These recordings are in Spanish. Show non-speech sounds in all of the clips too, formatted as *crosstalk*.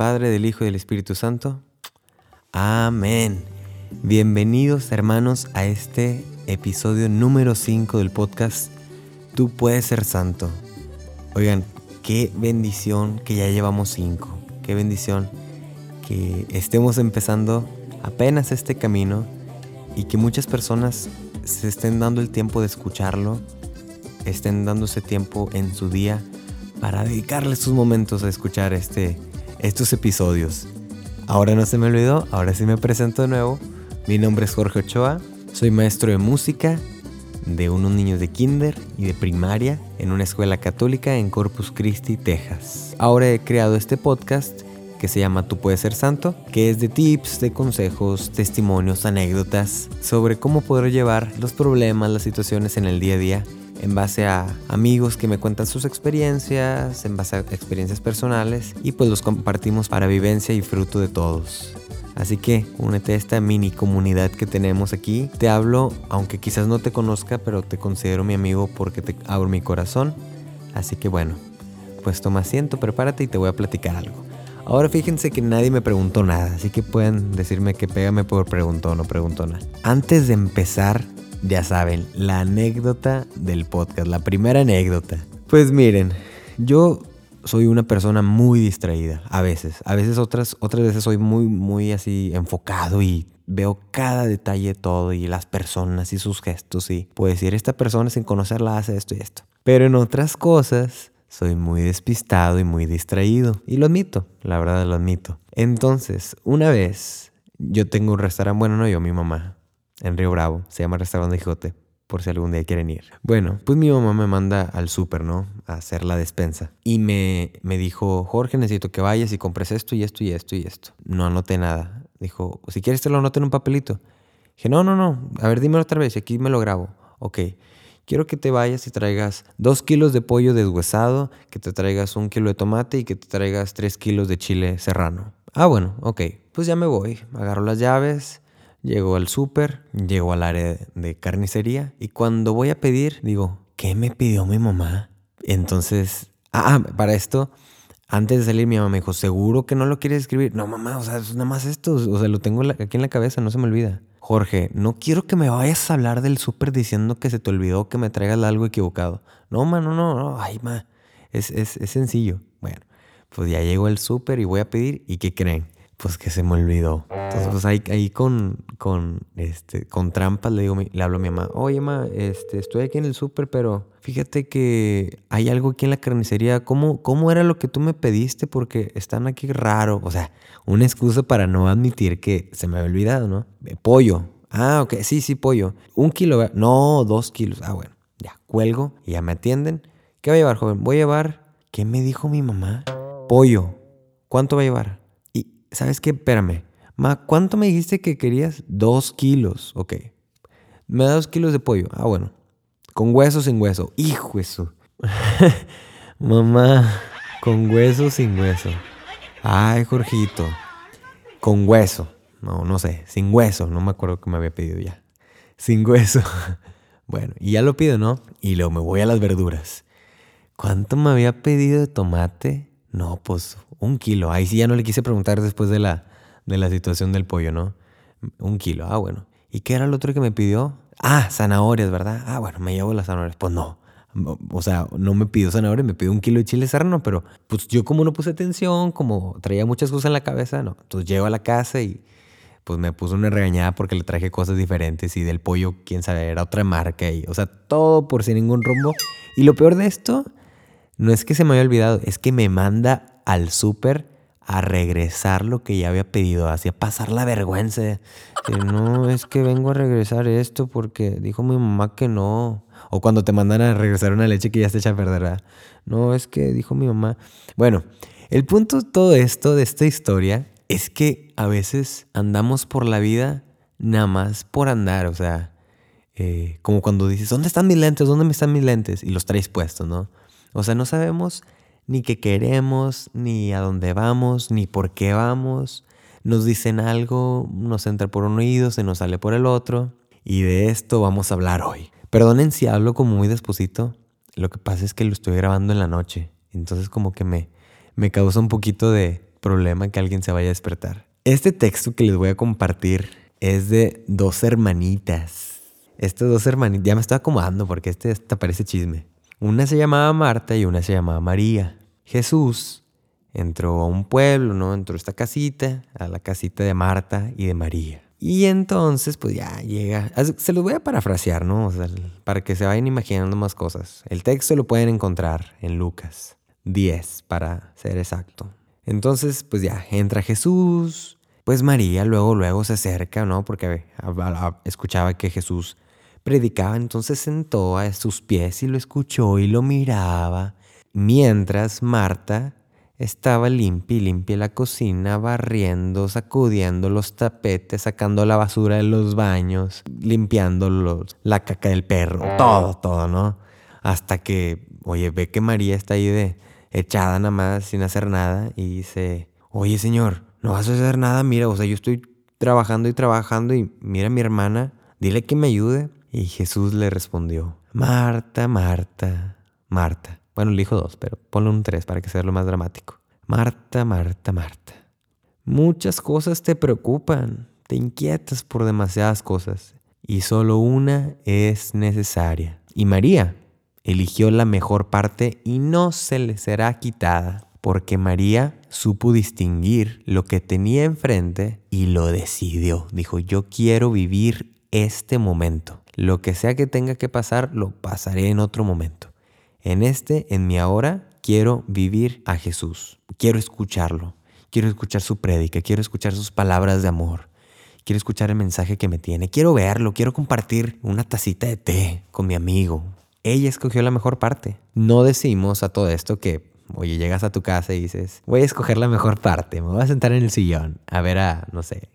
Padre, del Hijo y del Espíritu Santo. Amén. Bienvenidos hermanos a este episodio número 5 del podcast Tú puedes ser santo. Oigan, qué bendición que ya llevamos 5. Qué bendición que estemos empezando apenas este camino y que muchas personas se estén dando el tiempo de escucharlo, estén dándose tiempo en su día para dedicarle sus momentos a escuchar este estos episodios. Ahora no se me olvidó, ahora sí me presento de nuevo. Mi nombre es Jorge Ochoa, soy maestro de música de unos niños de kinder y de primaria en una escuela católica en Corpus Christi, Texas. Ahora he creado este podcast que se llama Tú puedes ser santo, que es de tips, de consejos, testimonios, anécdotas sobre cómo poder llevar los problemas, las situaciones en el día a día en base a amigos que me cuentan sus experiencias, en base a experiencias personales y pues los compartimos para vivencia y fruto de todos. Así que únete a esta mini comunidad que tenemos aquí. Te hablo, aunque quizás no te conozca, pero te considero mi amigo porque te abro mi corazón. Así que bueno, pues toma asiento, prepárate y te voy a platicar algo. Ahora fíjense que nadie me preguntó nada, así que pueden decirme que pégame por preguntó o no preguntó nada. Antes de empezar ya saben, la anécdota del podcast, la primera anécdota. Pues miren, yo soy una persona muy distraída, a veces. A veces otras, otras veces soy muy, muy así enfocado y veo cada detalle todo y las personas y sus gestos y puedo decir, esta persona sin conocerla hace esto y esto. Pero en otras cosas soy muy despistado y muy distraído. Y lo admito, la verdad lo admito. Entonces, una vez yo tengo un restaurante, bueno, no yo, mi mamá en Río Bravo. Se llama Restaurante Jijote, por si algún día quieren ir. Bueno, pues mi mamá me manda al súper, ¿no? A hacer la despensa. Y me, me dijo, Jorge, necesito que vayas y compres esto y esto y esto y esto. No anoté nada. Dijo, si quieres te lo anoto en un papelito. Dije, no, no, no. A ver, dímelo otra vez. Aquí me lo grabo. Ok. Quiero que te vayas y traigas dos kilos de pollo deshuesado, que te traigas un kilo de tomate y que te traigas tres kilos de chile serrano. Ah, bueno, ok. Pues ya me voy. Agarro las llaves, Llego al súper, llego al área de carnicería y cuando voy a pedir, digo, ¿qué me pidió mi mamá? Entonces, ah, ah, para esto, antes de salir mi mamá me dijo, ¿seguro que no lo quieres escribir? No, mamá, o sea, es nada más esto, o sea, lo tengo aquí en la cabeza, no se me olvida. Jorge, no quiero que me vayas a hablar del súper diciendo que se te olvidó que me traigas algo equivocado. No, ma, no, no, no, ay, ma, es, es, es sencillo. Bueno, pues ya llego al súper y voy a pedir, ¿y qué creen? Pues que se me olvidó. Entonces, pues ahí, ahí con, con, este, con trampas le digo, le hablo a mi mamá, oye, mamá, este, estoy aquí en el súper, pero fíjate que hay algo aquí en la carnicería. ¿Cómo, ¿Cómo era lo que tú me pediste? Porque están aquí raro. O sea, una excusa para no admitir que se me había olvidado, ¿no? Eh, pollo. Ah, ok, sí, sí, pollo. Un kilo, no, dos kilos. Ah, bueno, ya, cuelgo y ya me atienden. ¿Qué va a llevar, joven? Voy a llevar, ¿qué me dijo mi mamá? Pollo. ¿Cuánto va a llevar? ¿Sabes qué? Espérame. Ma, ¿cuánto me dijiste que querías? Dos kilos. Ok. Me da dos kilos de pollo. Ah, bueno. Con hueso sin hueso. Hijo eso. *laughs* Mamá, con hueso sin hueso. Ay, Jorgito. Con hueso. No, no sé. Sin hueso. No me acuerdo que me había pedido ya. Sin hueso. *laughs* Bueno, y ya lo pido, ¿no? Y luego me voy a las verduras. ¿Cuánto me había pedido de tomate? No, pues un kilo. Ahí sí ya no le quise preguntar después de la, de la situación del pollo, ¿no? Un kilo. Ah, bueno. ¿Y qué era el otro que me pidió? Ah, zanahorias, ¿verdad? Ah, bueno, me llevo las zanahorias. Pues no. O sea, no me pidió zanahorias, me pidió un kilo de chile serrano, pero pues yo como no puse atención, como traía muchas cosas en la cabeza, no. Entonces llego a la casa y pues me puso una regañada porque le traje cosas diferentes y del pollo, quién sabe, era otra marca y, o sea, todo por sin ningún rumbo. Y lo peor de esto no es que se me haya olvidado, es que me manda al súper a regresar lo que ya había pedido, así a pasar la vergüenza. No, es que vengo a regresar esto porque dijo mi mamá que no. O cuando te mandan a regresar una leche que ya está hecha a perder. No, es que dijo mi mamá. Bueno, el punto de todo esto, de esta historia, es que a veces andamos por la vida nada más por andar. O sea, eh, como cuando dices, ¿dónde están mis lentes? ¿Dónde me están mis lentes? Y los traes puestos, ¿no? O sea, no sabemos ni qué queremos, ni a dónde vamos, ni por qué vamos. Nos dicen algo, nos entra por un oído, se nos sale por el otro. Y de esto vamos a hablar hoy. Perdonen si hablo como muy desposito. Lo que pasa es que lo estoy grabando en la noche. Entonces como que me, me causa un poquito de, problema que alguien se vaya a despertar. Este texto que les voy a compartir es de dos hermanitas. Estas dos hermanitas, ya me estoy acomodando porque este te parece chisme. Una se llamaba Marta y una se llamaba María. Jesús entró a un pueblo, ¿no? Entró a esta casita, a la casita de Marta y de María. Y entonces, pues ya llega. Se los voy a parafrasear, ¿no? Para que se vayan imaginando más cosas. El texto lo pueden encontrar en Lucas 10, para ser exacto. Entonces, pues ya entra Jesús. Pues María luego, luego se acerca, ¿no? Porque escuchaba que Jesús predicaba. Entonces sentó a sus pies y lo escuchó y lo miraba. Mientras Marta estaba limpia y limpia la cocina, barriendo, sacudiendo los tapetes, sacando la basura de los baños, limpiando la caca del perro, todo, todo, ¿no? Hasta que, oye, ve que María está ahí de echada nada más, sin hacer nada, y dice, oye señor, no vas a hacer nada, mira, o sea, yo estoy trabajando y trabajando y mira a mi hermana, dile que me ayude. Y Jesús le respondió, Marta, Marta, Marta. Bueno, le dijo dos, pero ponle un tres para que sea lo más dramático. Marta, Marta, Marta. Muchas cosas te preocupan, te inquietas por demasiadas cosas, y solo una es necesaria. Y María eligió la mejor parte y no se le será quitada, porque María supo distinguir lo que tenía enfrente y lo decidió. Dijo, yo quiero vivir este momento. Lo que sea que tenga que pasar, lo pasaré en otro momento. En este, en mi ahora, quiero vivir a Jesús. Quiero escucharlo. Quiero escuchar su prédica. Quiero escuchar sus palabras de amor. Quiero escuchar el mensaje que me tiene. Quiero verlo. Quiero compartir una tacita de té con mi amigo. Ella escogió la mejor parte. No decimos a todo esto que, oye, llegas a tu casa y dices, voy a escoger la mejor parte. Me voy a sentar en el sillón a ver a, no sé,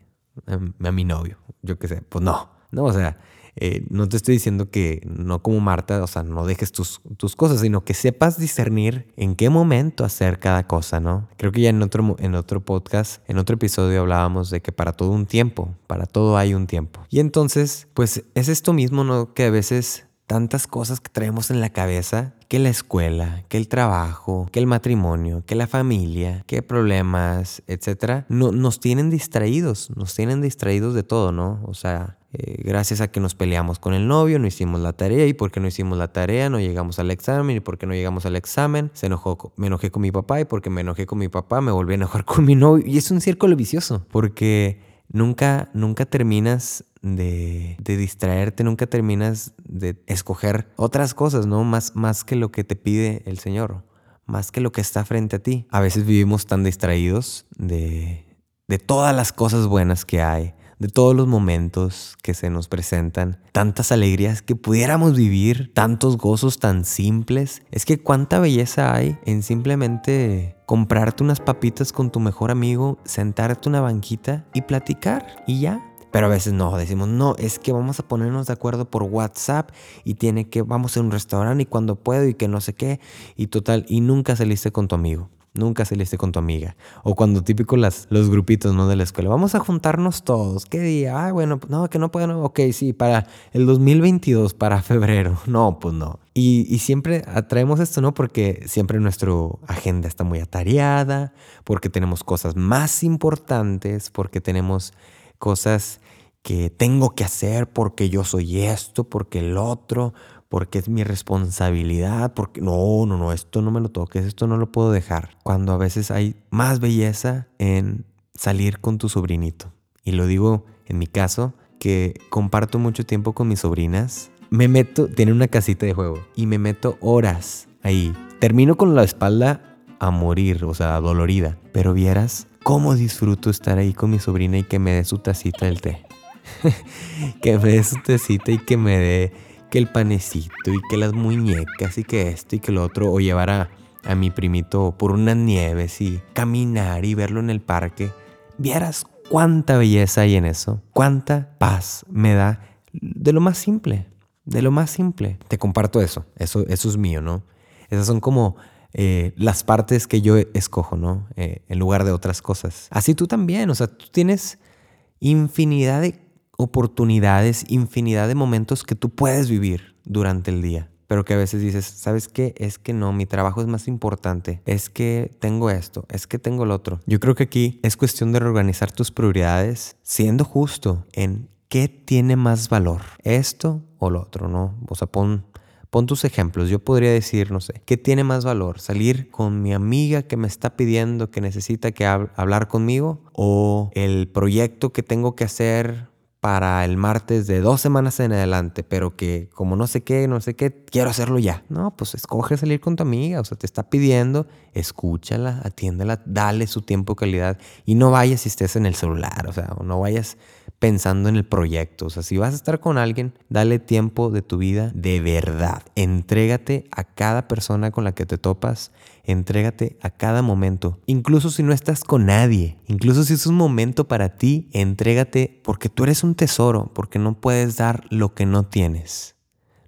a, a mi novio. Yo qué sé. Pues no. No, o sea, eh, no te estoy diciendo que no como Marta, o sea, no dejes tus, tus, cosas, sino que sepas discernir en qué momento hacer cada cosa, ¿no? Creo que ya en otro, en otro podcast, en otro episodio hablábamos de que para todo un tiempo, para todo hay un tiempo. Y entonces, pues es esto mismo, ¿no? Que a veces tantas cosas que traemos en la cabeza, que la escuela, que el trabajo, que el matrimonio, que la familia, que problemas, etcétera, no, nos tienen distraídos, nos tienen distraídos de todo, ¿no? O sea, eh, gracias a que nos peleamos con el novio, no hicimos la tarea y porque no hicimos la tarea no llegamos al examen y porque no llegamos al examen se enojó, me enojé con mi papá y porque me enojé con mi papá me volví a enojar *laughs* con mi novio y es un círculo vicioso porque nunca, nunca terminas de, distraerte, nunca terminas de escoger otras cosas, ¿no? Más, más que lo que te pide el Señor, más que lo que está frente a ti. A veces vivimos tan distraídos de, de todas las cosas buenas que hay, de todos los momentos que se nos presentan, tantas alegrías que pudiéramos vivir, tantos gozos tan simples. Es que cuánta belleza hay en simplemente comprarte unas papitas con tu mejor amigo, sentarte una banquita y platicar y ya. Pero a veces no, decimos, no, es que vamos a ponernos de acuerdo por WhatsApp y tiene que, vamos a un restaurante y cuando puedo y que no sé qué, y total, y nunca saliste con tu amigo. Nunca saliste con tu amiga. O cuando típico las, los grupitos, ¿no? De la escuela. Vamos a juntarnos todos. ¿Qué día? Ah, bueno, no, que no puedo. Ok, sí, para el 2022, para febrero. *laughs* No, pues no. Y, y siempre atraemos esto, ¿no? Porque siempre nuestra agenda está muy atareada, porque tenemos cosas más importantes, porque tenemos cosas que tengo que hacer porque yo soy esto, porque el otro, porque es mi responsabilidad, porque no, no, no, esto no me lo toques, esto no lo puedo dejar. Cuando a veces hay más belleza en salir con tu sobrinito. Y lo digo en mi caso, que comparto mucho tiempo con mis sobrinas. Me meto, tiene una casita de juego y me meto horas ahí. Termino con la espalda a morir, o sea, dolorida. Pero vieras cómo disfruto estar ahí con mi sobrina y que me dé su tacita del té. *laughs* que me dé su tacita y que me dé que el panecito y que las muñecas y que esto y que lo otro, o llevar a, mi primito por unas nieves y caminar y verlo en el parque, vieras cuánta belleza hay en eso, cuánta paz me da de lo más simple, de lo más simple. Te comparto eso, eso, eso es mío, ¿no? Esas son como eh, las partes que yo escojo, ¿no? Eh, en lugar de otras cosas. Así tú también, o sea, tú tienes infinidad de oportunidades, infinidad de momentos que tú puedes vivir durante el día. pero que a veces dices, ¿sabes qué? Es que no, mi trabajo es más importante, es que tengo esto, es que tengo lo otro. Yo creo que aquí es cuestión de reorganizar tus prioridades siendo justo en qué tiene más valor, esto o lo otro, ¿no? O sea, pon, pon tus ejemplos. Yo podría decir, no sé, ¿qué tiene más valor? ¿Salir con mi amiga que me está pidiendo que necesita que hablar conmigo? ¿O el proyecto que tengo que hacer para el martes de dos semanas en adelante, pero que como no sé qué, no sé qué, quiero hacerlo ya. No, pues escoge salir con tu amiga, o sea, te está pidiendo, escúchala, atiéndela, dale su tiempo calidad y no vayas si estés en el celular, o sea, no vayas pensando en el proyecto. O sea, si vas a estar con alguien, dale tiempo de tu vida de verdad. Entrégate a cada persona con la que te topas. Entrégate a cada momento. Incluso si no estás con nadie. Incluso si es un momento para ti, entrégate porque tú eres un tesoro, porque no puedes dar lo que no tienes.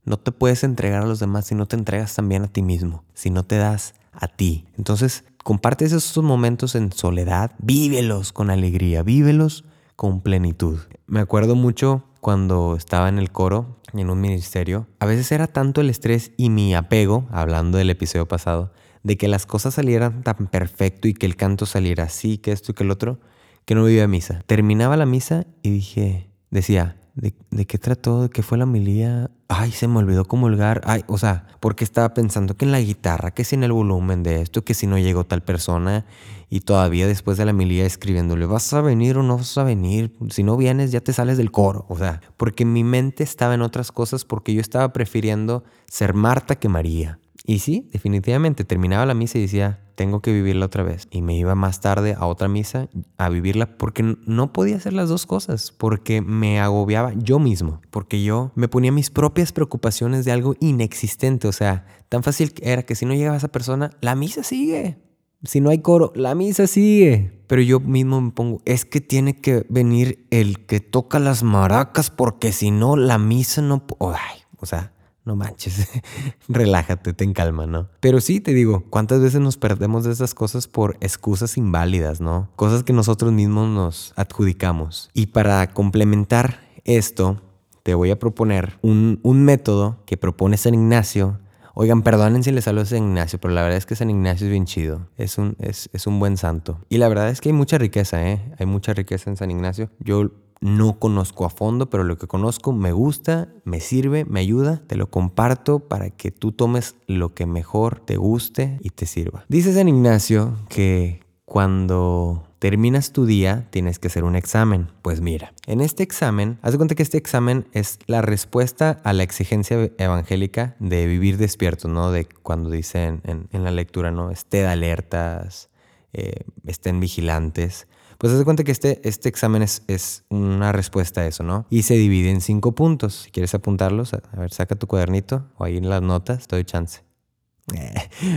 No te puedes entregar a los demás si no te entregas también a ti mismo, si no te das a ti. Entonces, compartes esos momentos en soledad, vívelos con alegría, vívelos con plenitud. Me acuerdo mucho cuando estaba en el coro, en un ministerio, a veces era tanto el estrés y mi apego, hablando del episodio pasado, de que las cosas salieran tan perfecto y que el canto saliera así, que esto y que el otro, que no vivía misa. Terminaba la misa y dije, decía, ¿de, de qué trató? ¿De qué fue la milía? Ay, se me olvidó comulgar. Ay, o sea, porque estaba pensando que en la guitarra, que si en el volumen de esto, que si no llegó tal persona y todavía después de la milía escribiéndole, ¿vas a venir o no vas a venir? Si no vienes ya te sales del coro. O sea, porque mi mente estaba en otras cosas porque yo estaba prefiriendo ser Marta que María. Y sí, definitivamente terminaba la misa y decía, tengo que vivirla otra vez. Y me iba más tarde a otra misa a vivirla porque no podía hacer las dos cosas, porque me agobiaba yo mismo, porque yo me ponía mis propias preocupaciones de algo inexistente. O sea, tan fácil era que si no llegaba esa persona, la misa sigue. Si no hay coro, la misa sigue. Pero yo mismo me pongo, es que tiene que venir el que toca las maracas porque si no, la misa no... Ay, o sea, no manches, *laughs* relájate, ten calma, ¿no? Pero sí, te digo, ¿cuántas veces nos perdemos de esas cosas por excusas inválidas, ¿no? Cosas que nosotros mismos nos adjudicamos. Y para complementar esto, te voy a proponer un, un método que propone San Ignacio Oigan, perdonen si les hablo de San Ignacio, pero la verdad es que San Ignacio es bien chido. Es un, es, es un buen santo. Y la verdad es que hay mucha riqueza, ¿eh? Hay mucha riqueza en San Ignacio. Yo no conozco a fondo, pero lo que conozco me gusta, me sirve, me ayuda, te lo comparto para que tú tomes lo que mejor te guste y te sirva. Dice San Ignacio que cuando terminas tu día, tienes que hacer un examen. Pues mira, en este examen, haz de cuenta que este examen es la respuesta a la exigencia evangélica de vivir despierto, ¿no? De cuando dicen en, la lectura, ¿no? Esté alertas, eh, estén vigilantes. Pues haz de cuenta que este, este examen es, es, una respuesta a eso, ¿no? Y se divide en cinco puntos. Si quieres apuntarlos, a, ver, saca tu cuadernito o ahí en las notas, te doy chance.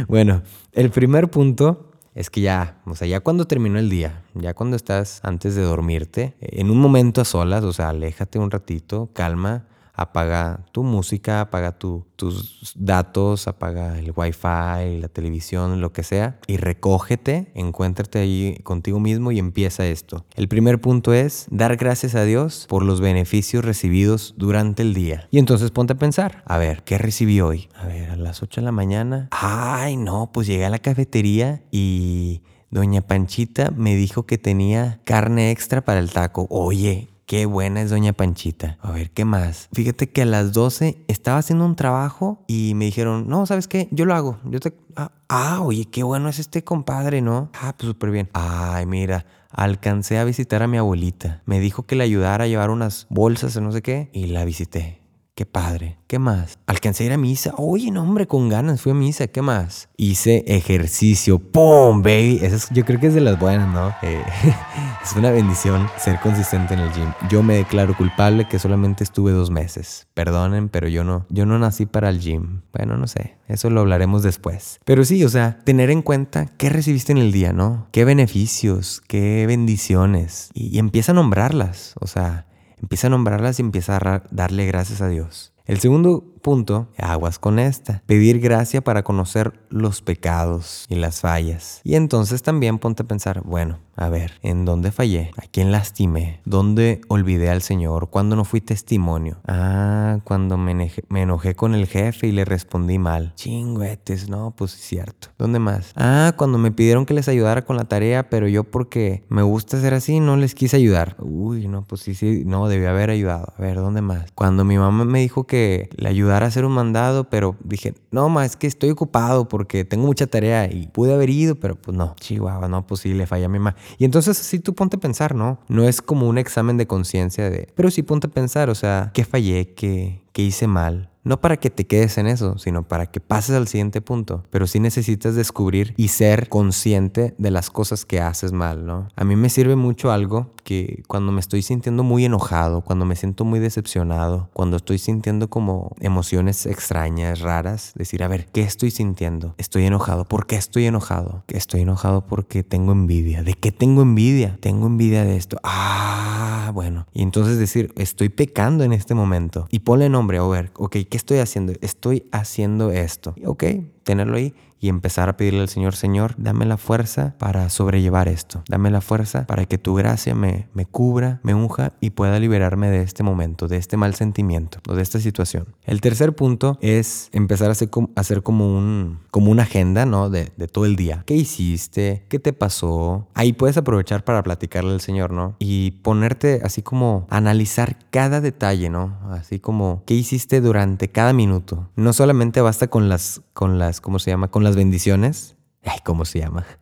bueno, el primer punto es que ya, o sea, ya cuando terminó el día, ya cuando estás antes de dormirte, en un momento a solas, o sea, aléjate un ratito, calma, apaga tu música, apaga tus datos, apaga el wifi, la televisión, lo que sea, y recógete, encuéntrate ahí contigo mismo y empieza esto. El primer punto es dar gracias a Dios por los beneficios recibidos durante el día. Y entonces ponte a pensar, a ver, ¿qué recibí hoy? A ver, a las 8 de la mañana. Ay, no, pues llegué a la cafetería y... Doña Panchita me dijo que tenía carne extra para el taco. Oye, Qué buena es Doña Panchita. A ver, ¿qué más? Fíjate que a las 12 estaba haciendo un trabajo y me dijeron, no, ¿sabes qué? Yo lo hago. Yo te... Ah, ah oye, qué bueno es este compadre, ¿no? Ah, pues súper bien. Ay, mira, alcancé a visitar a mi abuelita. Me dijo que le ayudara a llevar unas bolsas o no sé qué y la visité. Qué padre. ¿Qué más? Alcancé a ir a misa. Oye, no, hombre, con ganas fui a misa. ¿Qué más? Hice ejercicio. ¡Pum, baby! Eso yo creo que es de las buenas, ¿no? Eh, *laughs* es una bendición ser consistente en el gym. Yo me declaro culpable que solamente estuve dos meses. Perdonen, pero yo no. Yo no nací para el gym. Bueno, no sé. Eso lo hablaremos después. Pero sí, o sea, tener en cuenta qué recibiste en el día, ¿no? ¿Qué beneficios? ¿Qué bendiciones? y empieza a nombrarlas. O sea, Empieza a nombrarlas y empieza a darle gracias a Dios. El segundo punto, aguas con esta. Pedir gracia para conocer los pecados y las fallas. Y entonces también ponte a pensar, bueno, a ver, ¿en dónde fallé? ¿A quién lastimé? ¿Dónde olvidé al Señor? ¿Cuándo no fui testimonio? Ah, cuando me, enojé con el jefe y le respondí mal. Chingüetes, no, pues es cierto. ¿Dónde más? Ah, cuando me pidieron que les ayudara con la tarea, pero yo porque me gusta ser así, no les quise ayudar. Uy, no, pues sí, sí, no, debí haber ayudado. A ver, ¿dónde más? Cuando mi mamá me dijo que le ayudara a hacer un mandado, pero dije, no, ma, es que estoy ocupado porque tengo mucha tarea y pude haber ido, pero pues no, chihuahua, no, pues sí, falla mi mamá. Y entonces así tú ponte a pensar, ¿no? No es como un examen de conciencia de, pero sí ponte a pensar, o sea, ¿qué fallé? ¿Qué, qué hice mal? No para que te quedes en eso, sino para que pases al siguiente punto. Pero sí necesitas descubrir y ser consciente de las cosas que haces mal, ¿no? A mí me sirve mucho algo que cuando me estoy sintiendo muy enojado, cuando me siento muy decepcionado, cuando estoy sintiendo como emociones extrañas, raras, decir, a ver, ¿qué estoy sintiendo? Estoy enojado. ¿Por qué estoy enojado? Estoy enojado porque tengo envidia. ¿De qué tengo envidia? Tengo envidia de esto. Ah, bueno. Y entonces decir, estoy pecando en este momento. Y ponle nombre, a ver, ok, ¿qué estoy haciendo? Estoy haciendo esto. Ok, tenerlo ahí y empezar a pedirle al Señor, Señor, dame la fuerza para sobrellevar esto. Dame la fuerza para que tu gracia me, me cubra, me unja y pueda liberarme de este momento, de este mal sentimiento o de esta situación. El tercer punto es empezar a hacer, hacer como, un, como una agenda, ¿no? De, de, todo el día. ¿Qué hiciste? ¿Qué te pasó? Ahí puedes aprovechar para platicarle al Señor, ¿no? Y ponerte así como analizar cada detalle, ¿no? Así como qué hiciste durante cada minuto. No solamente basta con las, con las, ¿cómo se llama? Con las bendiciones, ay, ¿cómo se llama? *laughs*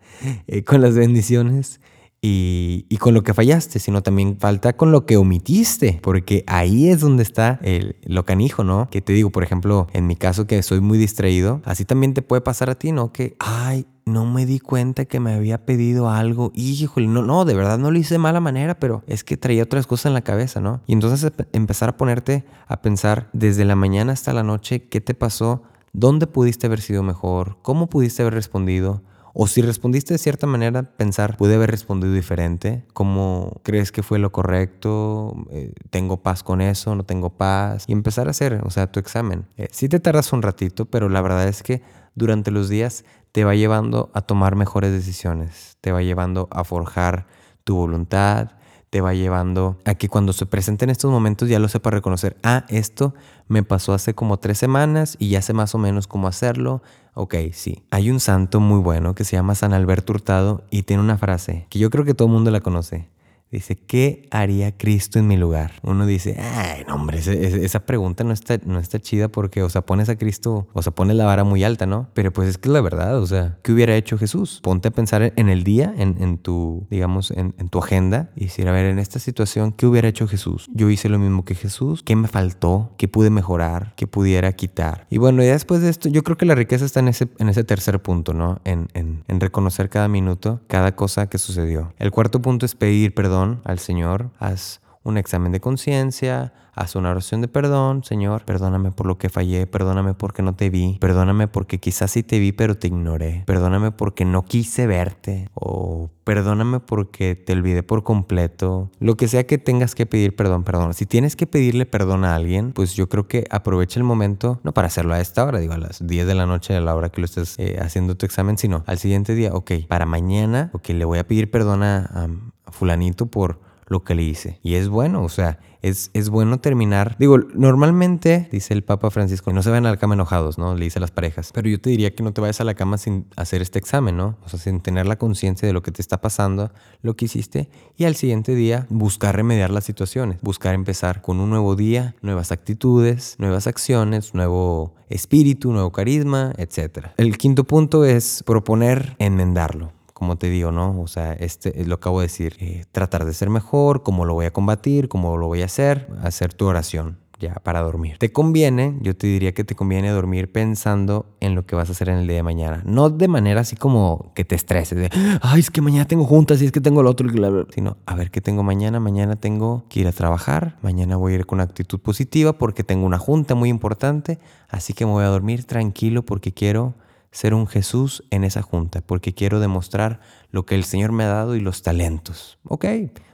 Eh, con las bendiciones y, con lo que fallaste, sino también falta con lo que omitiste, porque ahí es donde está el, lo canijo, ¿no? Que te digo, por ejemplo, en mi caso que soy muy distraído, así también te puede pasar a ti, ¿no? Que, ay, no me di cuenta que me había pedido algo. Híjole, no, no, de verdad no lo hice de mala manera, pero es que traía otras cosas en la cabeza, ¿no? Y entonces empezar a ponerte a pensar desde la mañana hasta la noche qué te pasó dónde pudiste haber sido mejor, cómo pudiste haber respondido, o si respondiste de cierta manera, pensar, pude haber respondido diferente, cómo crees que fue lo correcto, eh, tengo paz con eso, no tengo paz, y empezar a hacer, o sea, tu examen. Eh, sí te tardas un ratito, pero la verdad es que durante los días te va llevando a tomar mejores decisiones, te va llevando a forjar tu voluntad, te va llevando a que cuando se presenten estos momentos ya lo sepa reconocer. Ah, esto me pasó hace como tres semanas y ya sé más o menos cómo hacerlo. Ok, sí. Hay un santo muy bueno que se llama San Alberto Hurtado y tiene una frase que yo creo que todo el mundo la conoce. Dice, ¿qué haría Cristo en mi lugar? Uno dice, ay, no, hombre, esa pregunta no está, no está chida porque, o sea, pones a Cristo, o sea, pones la vara muy alta, ¿no? Pero pues es que es la verdad, o sea, ¿qué hubiera hecho Jesús? Ponte a pensar en el día, en, tu, digamos, en, tu agenda y decir, a ver, en esta situación, ¿qué hubiera hecho Jesús? Yo hice lo mismo que Jesús, ¿qué me faltó? ¿Qué pude mejorar? ¿Qué pudiera quitar? Y bueno, ya después de esto, yo creo que la riqueza está en ese, en ese tercer punto, ¿no? En, en reconocer cada minuto, cada cosa que sucedió. El cuarto punto es pedir perdón al Señor, haz un examen de conciencia, haz una oración de perdón, Señor, perdóname por lo que fallé, perdóname porque no te vi, perdóname porque quizás sí te vi pero te ignoré, perdóname porque no quise verte o perdóname porque te olvidé por completo. Lo que sea que tengas que pedir perdón, perdón. Si tienes que pedirle perdón a alguien, pues yo creo que aprovecha el momento, no para hacerlo a esta hora, digo a las 10 de la noche a la hora que lo estés eh, haciendo tu examen, sino al siguiente día, ok, para mañana, ok, le voy a pedir perdón a fulanito por lo que le hice. Y es bueno, o sea, es, es, bueno terminar. Digo, normalmente, dice el Papa Francisco, no se vayan a la cama enojados, ¿no? Le dice a las parejas. Pero yo te diría que no te vayas a la cama sin hacer este examen, ¿no? O sea, sin tener la conciencia de lo que te está pasando, lo que hiciste, y al siguiente día buscar remediar las situaciones, buscar empezar con un nuevo día, nuevas actitudes, nuevas acciones, nuevo espíritu, nuevo carisma, etc. El quinto punto es proponer enmendarlo como te digo, ¿no? O sea, este lo acabo de decir, eh, tratar de ser mejor, cómo lo voy a combatir, cómo lo voy a hacer, hacer tu oración ya para dormir. Te conviene, yo te diría que te conviene dormir pensando en lo que vas a hacer en el día de mañana. No de manera así como que te estreses, de, ay, es que mañana tengo juntas y es que tengo lo otro, sino, a ver, ¿qué tengo mañana? Mañana tengo que ir a trabajar, mañana voy a ir con actitud positiva porque tengo una junta muy importante, así que me voy a dormir tranquilo porque quiero ser un Jesús en esa junta, porque quiero demostrar lo que el Señor me ha dado y los talentos. Ok,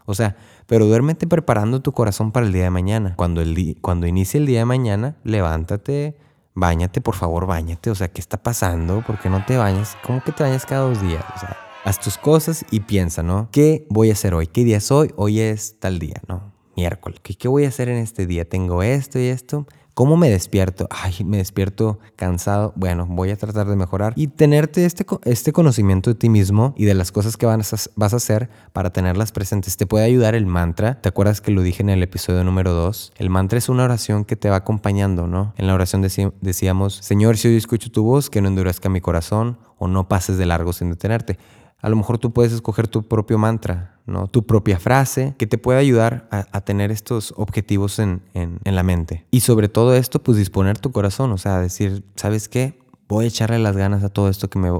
o sea, pero duérmete preparando tu corazón para el día de mañana. Cuando, el cuando inicie el día de mañana, levántate, bañate, por favor, bañate. O sea, ¿qué está pasando? ¿Por qué no te bañas? ¿Cómo que te bañas cada dos días? O sea, haz tus cosas y piensa, ¿no? ¿Qué voy a hacer hoy? ¿Qué día es hoy? Hoy es tal día, ¿no? Miércoles. ¿Qué, qué voy a hacer en este día? Tengo esto y esto. ¿Cómo me despierto? Ay, me despierto cansado. Bueno, voy a tratar de mejorar y tenerte este, este conocimiento de ti mismo y de las cosas que vas a, vas a hacer para tenerlas presentes. Te puede ayudar el mantra. ¿Te acuerdas que lo dije en el episodio número 2? El mantra es una oración que te va acompañando, ¿no? En la oración decíamos, Señor, si hoy escucho tu voz, que no endurezca mi corazón o no pases de largo sin detenerte. A lo mejor tú puedes escoger tu propio mantra, ¿no? tu propia frase, que te pueda ayudar a, tener estos objetivos en, la mente. Y sobre todo esto, pues disponer tu corazón, o sea, decir, ¿sabes qué? Voy a echarle las ganas a todo esto que me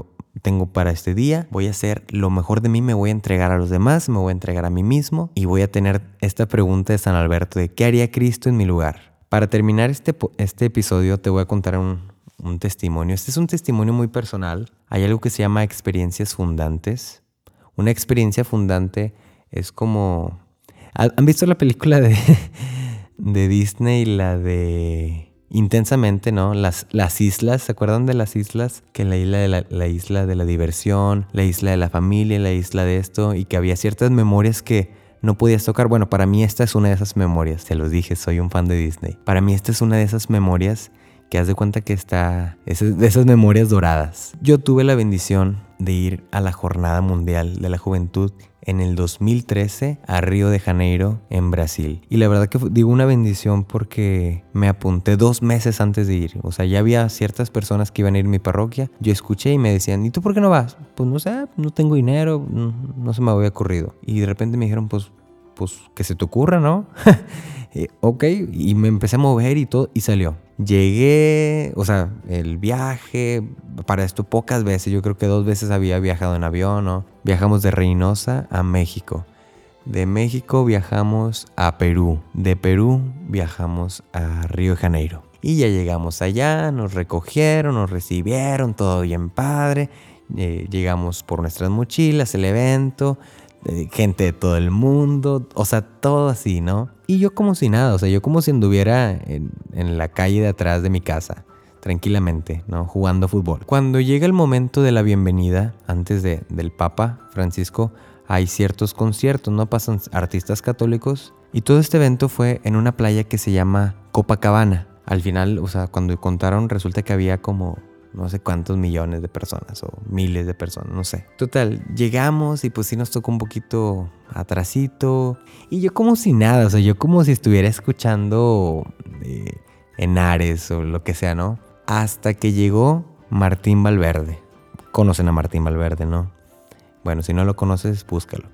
tengo para este día, voy a hacer lo mejor de mí, me voy a entregar a los demás, me voy a entregar a mí mismo y voy a tener esta pregunta de San Alberto de ¿qué haría Cristo en mi lugar? Para terminar este, este episodio te voy a contar un testimonio. Este es un testimonio muy personal. Hay algo que se llama experiencias fundantes. Una experiencia fundante es como... ¿Han visto la película de, *laughs* de Disney, la de intensamente, ¿no? Las, las islas, ¿se acuerdan de las islas? Que la isla, de la, la, isla de la diversión, la isla de la familia, la isla de esto, y que había ciertas memorias que no podías tocar. Bueno, para mí esta es una de esas memorias, se los dije, soy un fan de Disney. Para mí esta es una de esas memorias que haz de cuenta que está de esas memorias doradas. Yo tuve la bendición de ir a la Jornada Mundial de la Juventud en el 2013 a Río de Janeiro, en Brasil. Y la verdad que digo una bendición porque me apunté dos meses antes de ir. O sea, ya había ciertas personas que iban a ir a mi parroquia. Yo escuché y me decían, ¿y tú por qué no vas? Pues no sé, no tengo dinero, no, se me había ocurrido. Y de repente me dijeron, pues, pues que se te ocurra, ¿no? *laughs* Eh, ok, y me empecé a mover y todo, y salió. Llegué, o sea, el viaje, para esto pocas veces, yo creo que dos veces había viajado en avión, ¿no? Viajamos de Reynosa a México. De México viajamos a Perú. De Perú viajamos a Río de Janeiro. Y ya llegamos allá, nos recogieron, nos recibieron, todo bien padre. Eh, llegamos por nuestras mochilas, el evento, gente de todo el mundo, o sea, todo así, ¿no? Y yo como si nada, o sea, yo como si anduviera en, la calle de atrás de mi casa, tranquilamente, ¿no? Jugando fútbol. Cuando llega el momento de la bienvenida, antes de, del Papa Francisco, hay ciertos conciertos, ¿no? Pasan artistas católicos. Y todo este evento fue en una playa que se llama Copacabana. Al final, o sea, cuando contaron, resulta que había como no sé cuántos millones de personas o miles de personas, no sé. Total, llegamos y pues sí nos tocó un poquito atrasito. Y yo como si nada, o sea, yo como si estuviera escuchando eh, en Ares o lo que sea, ¿no? Hasta que llegó Martín Valverde. Conocen a Martín Valverde, ¿no? Bueno, si no lo conoces, búscalo.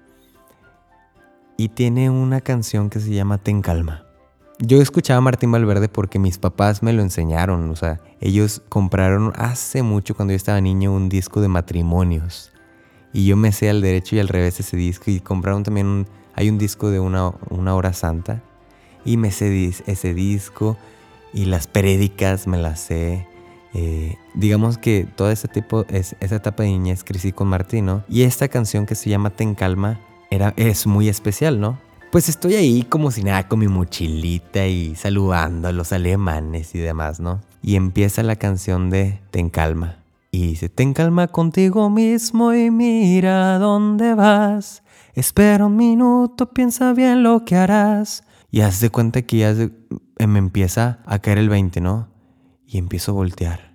Y tiene una canción que se llama Ten Calma. Yo escuchaba a Martín Valverde porque mis papás me lo enseñaron, o sea, ellos compraron hace mucho cuando yo estaba niño un disco de matrimonios y yo me sé al derecho y al revés ese disco y compraron también un, hay un disco de una, una hora santa y me sé ese disco y las prédicas me las sé. Eh, digamos que toda ese tipo, es, esa etapa de niñez crecí con Martín, ¿no? Y esta canción que se llama Ten Calma era, es muy especial, ¿no? Pues estoy ahí como si nada con mi mochilita y saludando a los alemanes y demás, ¿no? Y empieza la canción de Ten calma. Y dice, ten calma contigo mismo y mira dónde vas. Espera un minuto, piensa bien lo que harás. Y haz de cuenta que ya eh, me empieza a caer el 20, ¿no? Y empiezo a voltear.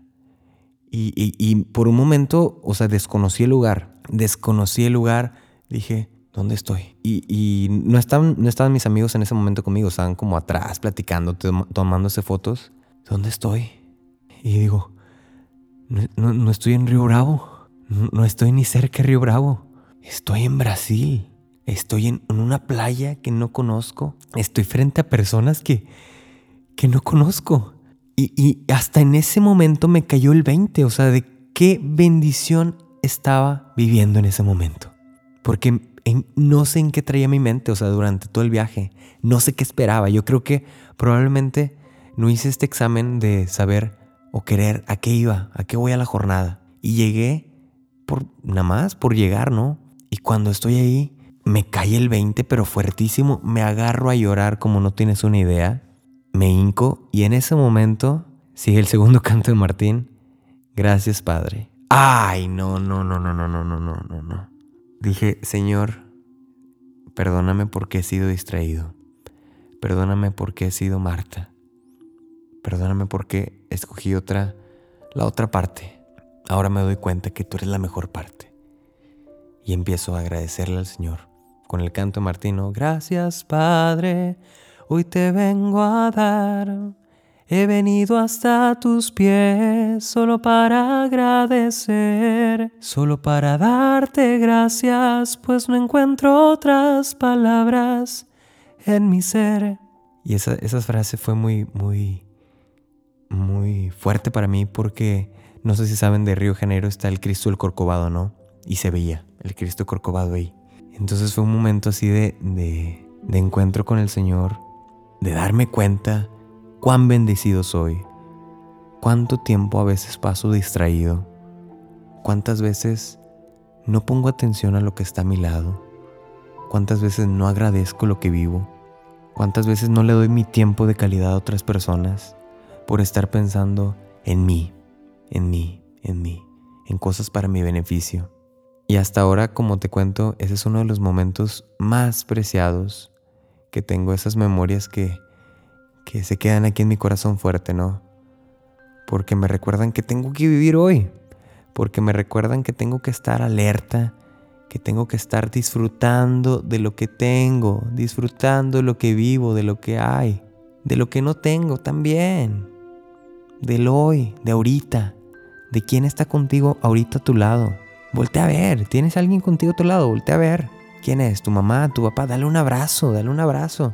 Y, y por un momento, o sea, desconocí el lugar. Desconocí el lugar. Dije, ¿dónde estoy? Y, no, estaban, no estaban mis amigos en ese momento conmigo, estaban como atrás platicando, tomándose fotos. ¿Dónde estoy? Y digo, no, estoy en Río Bravo, no, estoy ni cerca de Río Bravo, estoy en Brasil, estoy en, una playa que no conozco, estoy frente a personas que, que no conozco. Y, y hasta en ese momento me cayó el 20, o sea, de qué bendición estaba viviendo en ese momento. Porque no sé en qué traía mi mente, o sea, durante todo el viaje. No sé qué esperaba. Yo creo que probablemente no hice este examen de saber o querer a qué iba, a qué voy a la jornada. Y llegué por nada más, por llegar, ¿no? Y cuando estoy ahí, me cae el 20, pero fuertísimo. Me agarro a llorar como no tienes una idea. Me hinco y en ese momento sigue el segundo *laughs* canto de Martín. Gracias, Padre. Ay, no, no, no, no, no, no, no, no, no. Dije, Señor, perdóname porque he sido distraído. Perdóname porque he sido Marta. Perdóname porque escogí otra, la otra parte. Ahora me doy cuenta que tú eres la mejor parte. Y empiezo a agradecerle al Señor con el canto martino. Gracias Padre, hoy te vengo a dar. He venido hasta tus pies solo para agradecer, solo para darte gracias, pues no encuentro otras palabras en mi ser. Y esa, frase fue muy, muy, muy fuerte para mí porque no sé si saben de Río Janeiro está el Cristo del Corcovado, ¿no? Y se veía el Cristo Corcovado ahí. Entonces fue un momento así de, de, de encuentro con el Señor, de darme cuenta cuán bendecido soy, cuánto tiempo a veces paso distraído, cuántas veces no pongo atención a lo que está a mi lado, cuántas veces no agradezco lo que vivo, cuántas veces no le doy mi tiempo de calidad a otras personas por estar pensando en mí, en mí, en mí, en cosas para mi beneficio. Y hasta ahora, como te cuento, ese es uno de los momentos más preciados que tengo, esas memorias que, que se quedan aquí en mi corazón fuerte, ¿no? Porque me recuerdan que tengo que vivir hoy, porque me recuerdan que tengo que estar alerta, que tengo que estar disfrutando de lo que tengo, disfrutando de lo que vivo, de lo que hay, de lo que no tengo también, del hoy, de ahorita, de quién está contigo ahorita a tu lado. Voltea a ver, tienes alguien contigo a tu lado, voltea a ver. ¿Quién es? ¿Tu mamá? ¿Tu papá? Dale un abrazo, dale un abrazo.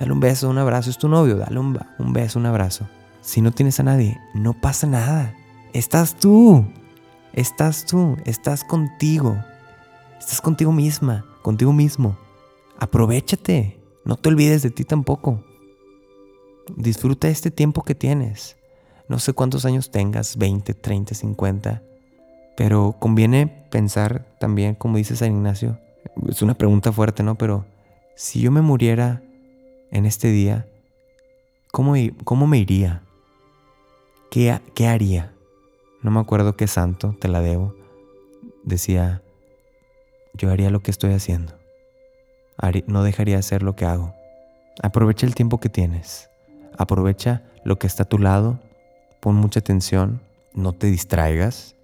Dale un beso, un abrazo. Es tu novio, dale un, un beso, un abrazo. Si no tienes a nadie, no pasa nada. Estás tú. Estás tú. Estás contigo. Estás contigo misma, contigo mismo. Aprovechate. No te olvides de ti tampoco. Disfruta este tiempo que tienes. No sé cuántos años tengas, 20, 30, 50. Pero conviene pensar también, como dice San Ignacio, es una pregunta fuerte, ¿no? Pero si yo me muriera en este día, ¿cómo, cómo me iría? ¿Qué, ¿Qué haría? No me acuerdo qué santo, te la debo. Decía, yo haría lo que estoy haciendo. No dejaría de hacer lo que hago. Aprovecha el tiempo que tienes. Aprovecha lo que está a tu lado. Pon mucha atención. No te distraigas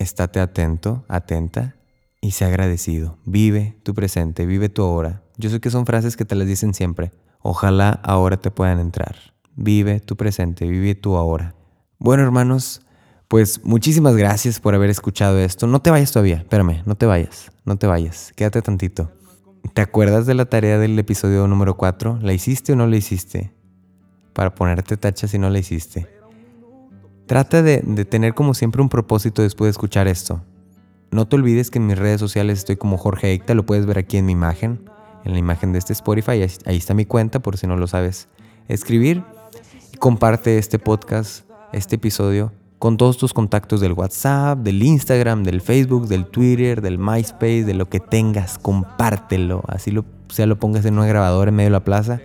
estate atento, atenta y sea agradecido. Vive tu presente, vive tu ahora. Yo sé que son frases que te las dicen siempre. Ojalá ahora te puedan entrar. Vive tu presente, vive tu ahora. Bueno, hermanos, pues muchísimas gracias por haber escuchado esto. No te vayas todavía, espérame, no te vayas, no te vayas, quédate tantito. ¿Te acuerdas de la tarea del episodio número 4? ¿La hiciste o no la hiciste? Para ponerte tacha si no la hiciste. Trata de, tener como siempre un propósito después de escuchar esto. No te olvides que en mis redes sociales estoy como Jorge Eicta, lo puedes ver aquí en mi imagen, en la imagen de este Spotify, ahí está mi cuenta por si no lo sabes escribir. comparte este podcast, este episodio, con todos tus contactos del WhatsApp, del Instagram, del Facebook, del Twitter, del MySpace, de lo que tengas, compártelo. Así lo, sea lo pongas en una grabadora en medio de la plaza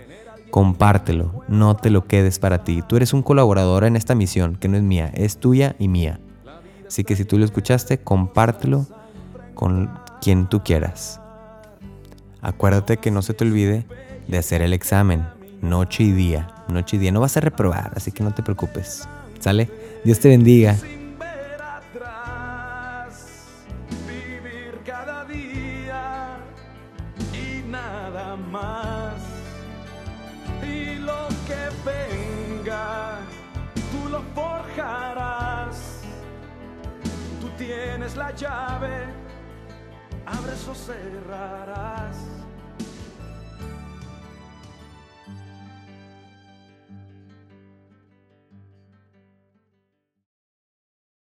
compártelo, no te lo quedes para ti. Tú eres un colaborador en esta misión, que no es mía, es tuya y mía. Así que si tú lo escuchaste, compártelo con quien tú quieras. Acuérdate que no se te olvide de hacer el examen, noche y día, noche y día. No vas a reprobar, así que no te preocupes. ¿Sale? Dios te bendiga.